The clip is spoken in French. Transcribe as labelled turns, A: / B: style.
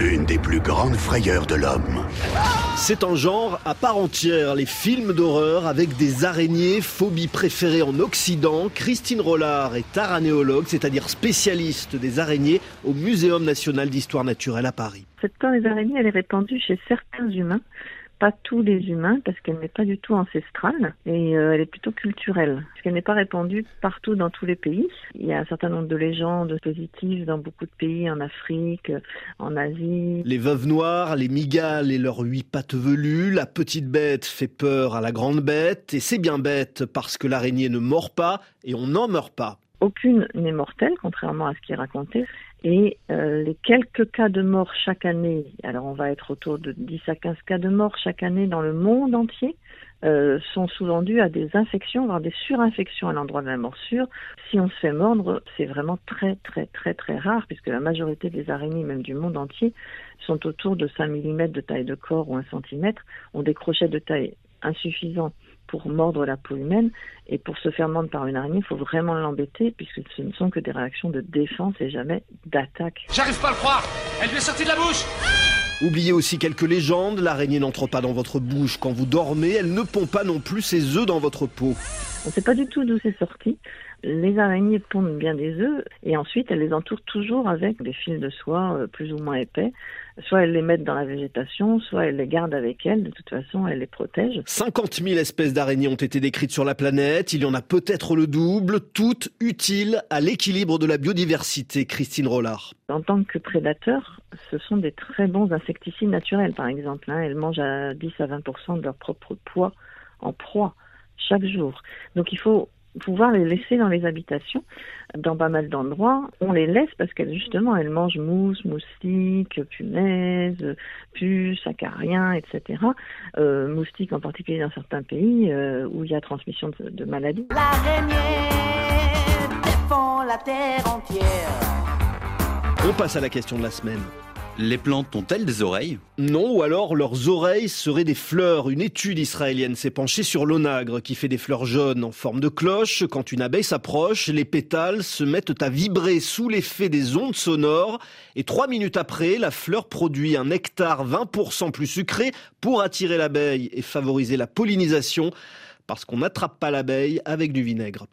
A: Une des plus grandes frayeurs de l'homme.
B: C'est un genre à part entière, les films d'horreur avec des araignées, phobie préférée en Occident. Christine Rollard est aranéologue, c'est-à-dire spécialiste des araignées au Muséum national d'histoire naturelle à Paris.
C: Cette peur des araignées, elle est répandue chez certains humains pas tous les humains parce qu'elle n'est pas du tout ancestrale et euh, elle est plutôt culturelle parce qu'elle n'est pas répandue partout dans tous les pays. Il y a un certain nombre de légendes positives dans beaucoup de pays en Afrique, en Asie.
B: Les veuves noires, les migales et leurs huit pattes velues, la petite bête fait peur à la grande bête et c'est bien bête parce que l'araignée ne mord pas et on n'en meurt pas.
C: Aucune n'est mortelle, contrairement à ce qui est raconté. Et euh, les quelques cas de mort chaque année, alors on va être autour de 10 à 15 cas de mort chaque année dans le monde entier, euh, sont souvent dus à des infections, voire des surinfections à l'endroit de la morsure. Si on se fait mordre, c'est vraiment très très très très rare, puisque la majorité des araignées, même du monde entier, sont autour de 5 mm de taille de corps ou 1 cm, ont des crochets de taille insuffisants pour mordre la peau humaine. Et pour se faire mordre par une araignée, il faut vraiment l'embêter puisque ce ne sont que des réactions de défense et jamais d'attaque.
D: J'arrive pas à le croire Elle lui est sortie de la bouche
B: Oubliez aussi quelques légendes. L'araignée n'entre pas dans votre bouche quand vous dormez. Elle ne pond pas non plus ses œufs dans votre peau.
C: On ne sait pas du tout d'où c'est sorti. Les araignées pondent bien des œufs et ensuite elles les entourent toujours avec des fils de soie euh, plus ou moins épais. Soit elles les mettent dans la végétation, soit elles les gardent avec elles. De toute façon, elles les protègent.
B: 50 000 espèces d'araignées ont été décrites sur la planète. Il y en a peut-être le double, toutes utiles à l'équilibre de la biodiversité. Christine Rollard.
C: En tant que prédateurs, ce sont des très bons insecticides naturels, par exemple. Hein. Elles mangent à 10 à 20% de leur propre poids en proie chaque jour. Donc il faut pouvoir les laisser dans les habitations. Dans pas mal d'endroits, on les laisse parce qu'elles justement elles mangent mousse, moustiques, punaises, puces, acariens, etc. Euh, moustiques en particulier dans certains pays euh, où il y a transmission de, de maladies.
B: défend la terre entière. On passe à la question de la semaine.
E: Les plantes ont-elles des oreilles?
B: Non, ou alors leurs oreilles seraient des fleurs. Une étude israélienne s'est penchée sur l'onagre qui fait des fleurs jaunes en forme de cloche. Quand une abeille s'approche, les pétales se mettent à vibrer sous l'effet des ondes sonores et trois minutes après, la fleur produit un nectar 20% plus sucré pour attirer l'abeille et favoriser la pollinisation parce qu'on n'attrape pas l'abeille avec du vinaigre.